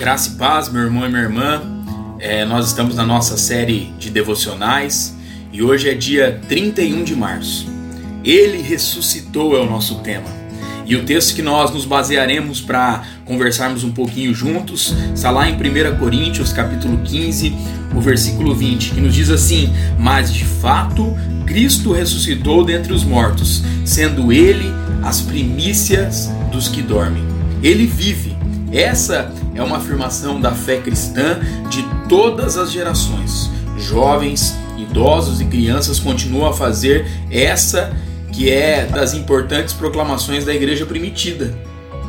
Graça e paz, meu irmão e minha irmã. É, nós estamos na nossa série de devocionais e hoje é dia 31 de março. Ele ressuscitou é o nosso tema. E o texto que nós nos basearemos para conversarmos um pouquinho juntos está lá em 1 Coríntios, capítulo 15, o versículo 20, que nos diz assim: Mas de fato Cristo ressuscitou dentre os mortos, sendo ele as primícias dos que dormem. Ele vive. Essa é uma afirmação da fé cristã de todas as gerações. Jovens, idosos e crianças continuam a fazer essa que é das importantes proclamações da igreja primitiva,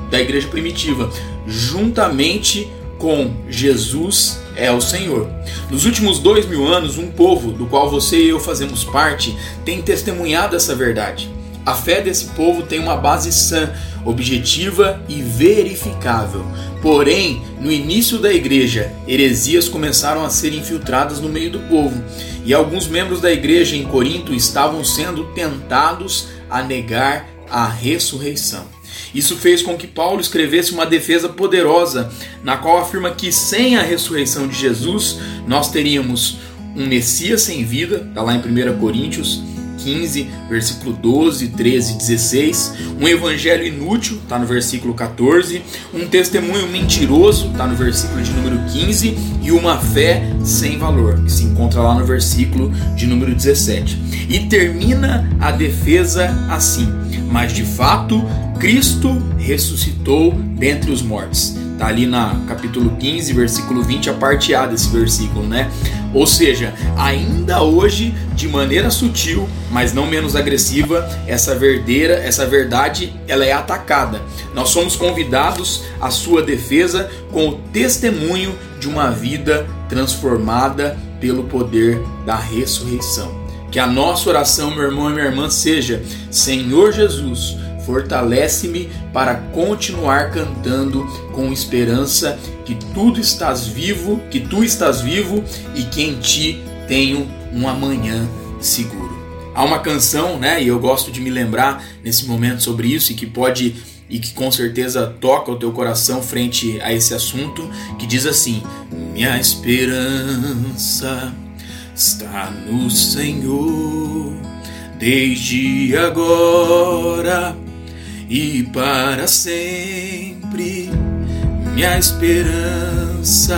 da igreja primitiva, juntamente com Jesus é o Senhor. Nos últimos dois mil anos, um povo do qual você e eu fazemos parte tem testemunhado essa verdade. A fé desse povo tem uma base sã, objetiva e verificável. Porém, no início da igreja, heresias começaram a ser infiltradas no meio do povo, e alguns membros da igreja em Corinto estavam sendo tentados a negar a ressurreição. Isso fez com que Paulo escrevesse uma defesa poderosa, na qual afirma que sem a ressurreição de Jesus, nós teríamos um Messias sem vida, está lá em 1 Coríntios 15, versículo 12, 13 e 16. Um evangelho inútil, está no versículo 14. Um testemunho mentiroso, está no versículo de número 15. E uma fé sem valor, que se encontra lá no versículo de número 17. E termina a defesa assim: Mas de fato, Cristo ressuscitou dentre os mortos. Está ali na capítulo 15, versículo 20, a parte A desse versículo, né? Ou seja, ainda hoje, de maneira sutil, mas não menos agressiva, essa verdeira, essa verdade, ela é atacada. Nós somos convidados à sua defesa com o testemunho de uma vida transformada pelo poder da ressurreição. Que a nossa oração, meu irmão e minha irmã, seja: Senhor Jesus, fortalece-me para continuar cantando com esperança que tudo estás vivo, que tu estás vivo e que em ti tenho um amanhã seguro. Há uma canção, né, e eu gosto de me lembrar nesse momento sobre isso e que pode e que com certeza toca o teu coração frente a esse assunto, que diz assim: Minha esperança está no Senhor, desde agora e para sempre. Minha esperança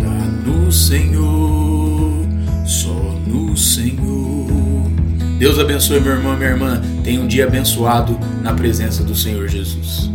tá no Senhor, só no Senhor. Deus abençoe meu irmão minha irmã. Tenha um dia abençoado na presença do Senhor Jesus.